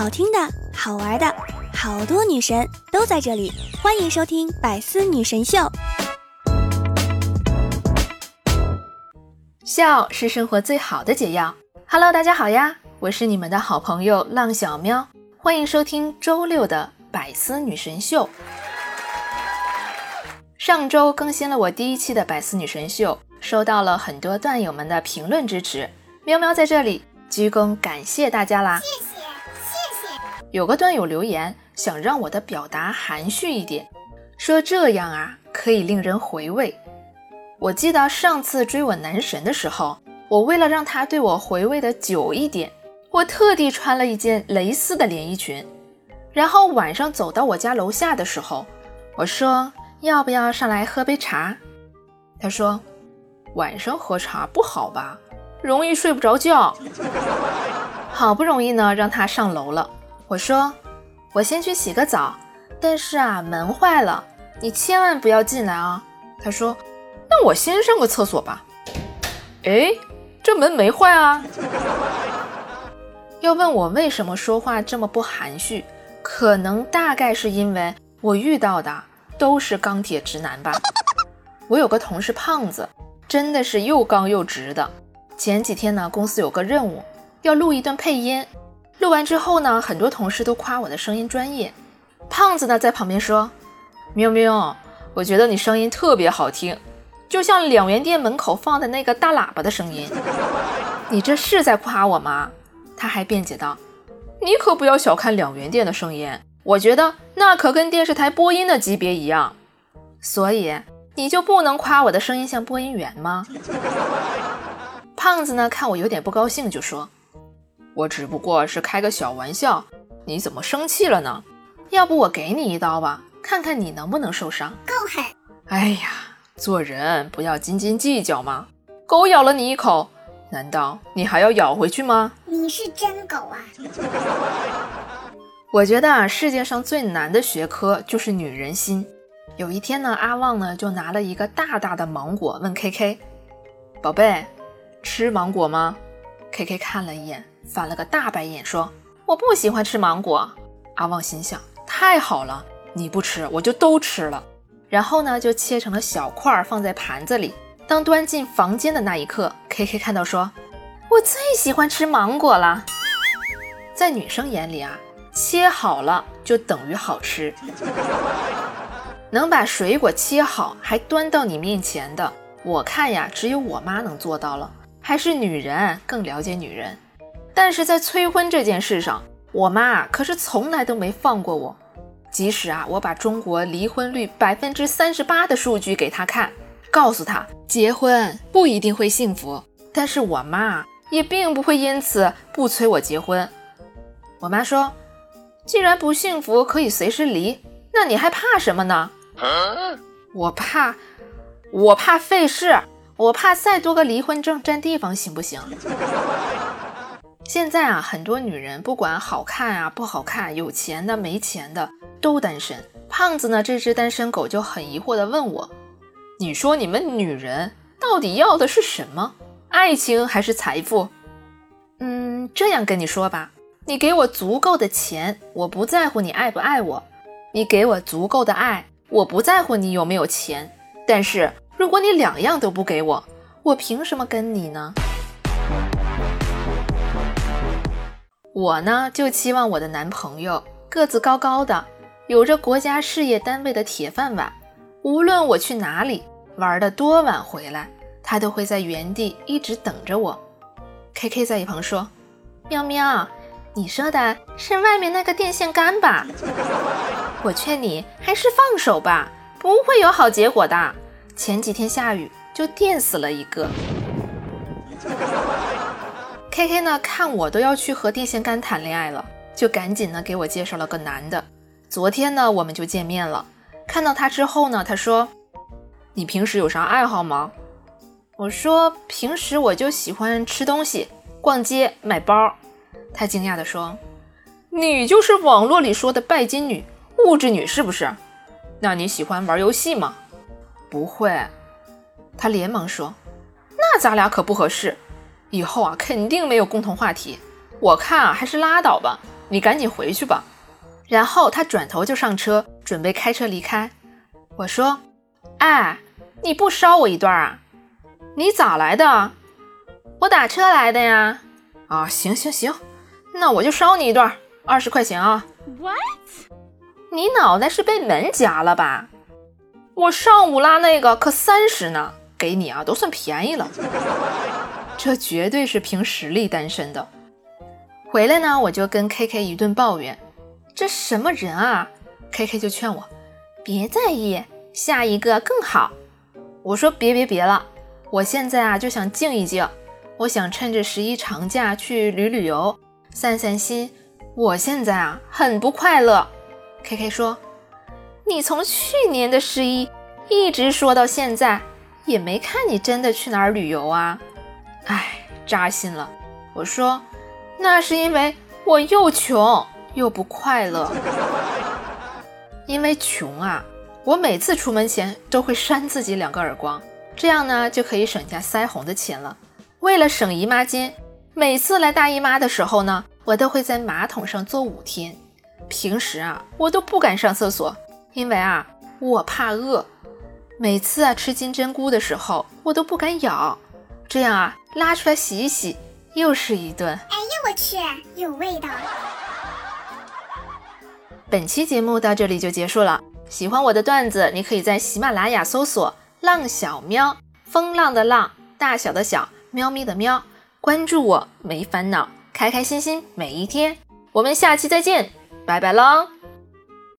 好听的、好玩的，好多女神都在这里，欢迎收听《百思女神秀》。笑是生活最好的解药。Hello，大家好呀，我是你们的好朋友浪小喵，欢迎收听周六的《百思女神秀》。上周更新了我第一期的《百思女神秀》，收到了很多段友们的评论支持，喵喵在这里鞠躬感谢大家啦！有个段友留言，想让我的表达含蓄一点，说这样啊可以令人回味。我记得上次追我男神的时候，我为了让他对我回味的久一点，我特地穿了一件蕾丝的连衣裙。然后晚上走到我家楼下的时候，我说要不要上来喝杯茶？他说晚上喝茶不好吧，容易睡不着觉。好不容易呢，让他上楼了。我说，我先去洗个澡，但是啊，门坏了，你千万不要进来啊。他说，那我先上个厕所吧。哎，这门没坏啊。要问我为什么说话这么不含蓄，可能大概是因为我遇到的都是钢铁直男吧。我有个同事胖子，真的是又刚又直的。前几天呢，公司有个任务，要录一段配音。录完之后呢，很多同事都夸我的声音专业。胖子呢在旁边说：“喵喵，我觉得你声音特别好听，就像两元店门口放的那个大喇叭的声音。你这是在夸我吗？”他还辩解道：“你可不要小看两元店的声音，我觉得那可跟电视台播音的级别一样。所以你就不能夸我的声音像播音员吗？” 胖子呢看我有点不高兴，就说。我只不过是开个小玩笑，你怎么生气了呢？要不我给你一刀吧，看看你能不能受伤。够狠！哎呀，做人不要斤斤计较嘛。狗咬了你一口，难道你还要咬回去吗？你是真狗啊！我觉得啊，世界上最难的学科就是女人心。有一天呢，阿旺呢就拿了一个大大的芒果问 K K：“ 宝贝，吃芒果吗？”K K 看了一眼。翻了个大白眼，说：“我不喜欢吃芒果。”阿旺心想：“太好了，你不吃，我就都吃了。”然后呢，就切成了小块，放在盘子里。当端进房间的那一刻，K K 看到说：“我最喜欢吃芒果了。”在女生眼里啊，切好了就等于好吃。能把水果切好还端到你面前的，我看呀，只有我妈能做到了。还是女人更了解女人。但是在催婚这件事上，我妈可是从来都没放过我。即使啊，我把中国离婚率百分之三十八的数据给她看，告诉她结婚不一定会幸福，但是我妈也并不会因此不催我结婚。我妈说：“既然不幸福可以随时离，那你还怕什么呢？”我怕，我怕费事，我怕再多个离婚证占地方，行不行？现在啊，很多女人不管好看啊不好看，有钱的没钱的都单身。胖子呢，这只单身狗就很疑惑地问我：“你说你们女人到底要的是什么？爱情还是财富？”嗯，这样跟你说吧，你给我足够的钱，我不在乎你爱不爱我；你给我足够的爱，我不在乎你有没有钱。但是如果你两样都不给我，我凭什么跟你呢？我呢，就期望我的男朋友个子高高的，有着国家事业单位的铁饭碗。无论我去哪里玩的多晚回来，他都会在原地一直等着我。K K 在一旁说：“喵喵，你说的是外面那个电线杆吧？我劝你还是放手吧，不会有好结果的。前几天下雨就电死了一个。” K K 呢？看我都要去和电线杆谈恋爱了，就赶紧呢给我介绍了个男的。昨天呢我们就见面了。看到他之后呢，他说：“你平时有啥爱好吗？”我说：“平时我就喜欢吃东西、逛街、买包。”他惊讶地说：“你就是网络里说的拜金女、物质女是不是？那你喜欢玩游戏吗？”不会。他连忙说：“那咱俩可不合适。”以后啊，肯定没有共同话题。我看啊，还是拉倒吧。你赶紧回去吧。然后他转头就上车，准备开车离开。我说：“哎，你不捎我一段啊？你咋来的？我打车来的呀。啊，行行行，那我就捎你一段，二十块钱啊。What？你脑袋是被门夹了吧？我上午拉那个可三十呢，给你啊都算便宜了。这绝对是凭实力单身的。回来呢，我就跟 K K 一顿抱怨。”这什么人啊？K K 就劝我别在意，下一个更好。我说别别别了，我现在啊就想静一静，我想趁着十一长假去旅旅游，散散心。我现在啊很不快乐。K K 说，你从去年的十一一直说到现在，也没看你真的去哪儿旅游啊。唉，扎心了。我说，那是因为我又穷。又不快乐，因为穷啊！我每次出门前都会扇自己两个耳光，这样呢就可以省下腮红的钱了。为了省姨妈巾，每次来大姨妈的时候呢，我都会在马桶上坐五天。平时啊，我都不敢上厕所，因为啊，我怕饿。每次啊吃金针菇的时候，我都不敢咬，这样啊拉出来洗一洗，又是一顿。哎呀，我去，有味道。本期节目到这里就结束了。喜欢我的段子，你可以在喜马拉雅搜索“浪小喵”，风浪的浪，大小的小，喵咪的喵，关注我没烦恼，开开心心每一天。我们下期再见，拜拜喽。